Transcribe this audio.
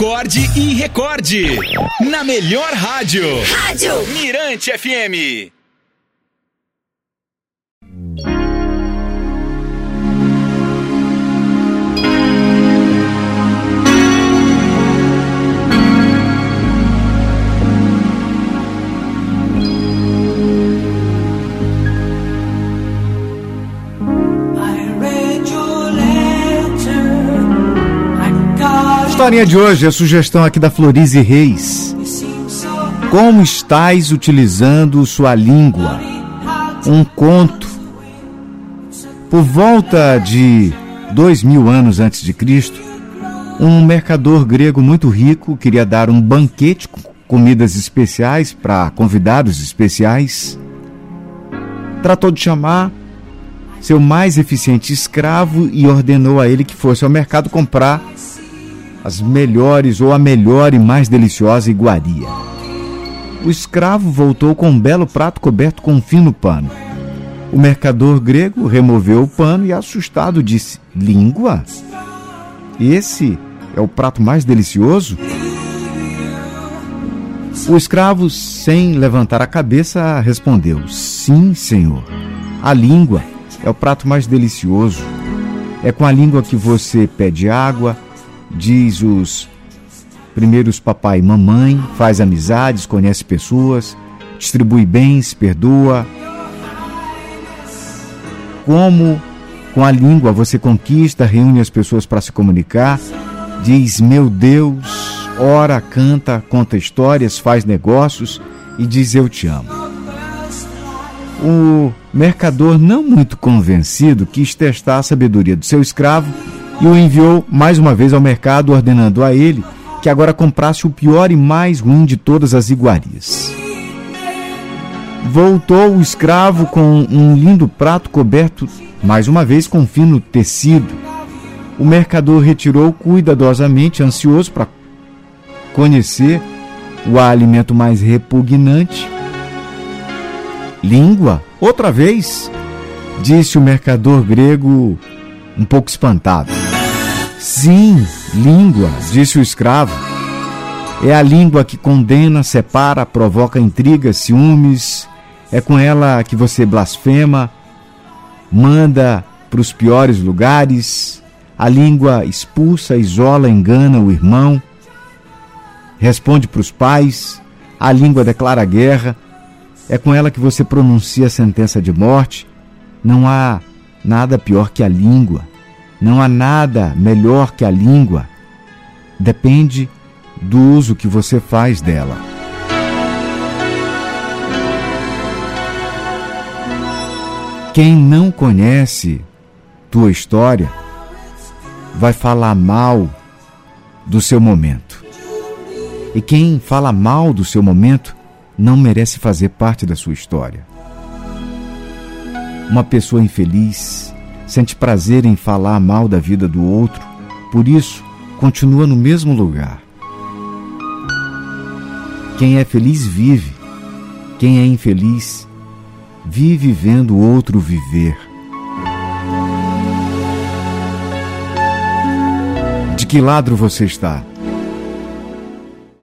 acorde e recorde. Na melhor rádio. Rádio Mirante FM. Historinha de hoje, a sugestão aqui da Florize Reis. Como estás utilizando sua língua? Um conto. Por volta de dois mil anos antes de Cristo, um mercador grego muito rico queria dar um banquete com comidas especiais para convidados especiais. Tratou de chamar seu mais eficiente escravo e ordenou a ele que fosse ao mercado comprar as melhores ou a melhor e mais deliciosa iguaria. O escravo voltou com um belo prato coberto com um fino pano. O mercador grego removeu o pano e, assustado, disse: Língua? Esse é o prato mais delicioso? O escravo, sem levantar a cabeça, respondeu: Sim, senhor. A língua é o prato mais delicioso. É com a língua que você pede água, diz os primeiros papai e mamãe, faz amizades, conhece pessoas, distribui bens, perdoa. Como com a língua você conquista, reúne as pessoas para se comunicar, diz meu Deus, ora, canta, conta histórias, faz negócios e diz eu te amo. O mercador, não muito convencido, quis testar a sabedoria do seu escravo e o enviou mais uma vez ao mercado, ordenando a ele que agora comprasse o pior e mais ruim de todas as iguarias. Voltou o escravo com um lindo prato coberto, mais uma vez com fino tecido. O mercador retirou cuidadosamente, ansioso para conhecer o alimento mais repugnante. Língua? Outra vez? Disse o mercador grego, um pouco espantado. Sim, língua, disse o escravo. É a língua que condena, separa, provoca intrigas, ciúmes. É com ela que você blasfema, manda para os piores lugares. A língua expulsa, isola, engana o irmão. Responde para os pais. A língua declara guerra. É com ela que você pronuncia a sentença de morte. Não há nada pior que a língua. Não há nada melhor que a língua. Depende do uso que você faz dela. Quem não conhece tua história vai falar mal do seu momento. E quem fala mal do seu momento não merece fazer parte da sua história. Uma pessoa infeliz sente prazer em falar mal da vida do outro, por isso continua no mesmo lugar. Quem é feliz vive, quem é infeliz vive vendo o outro viver. De que lado você está?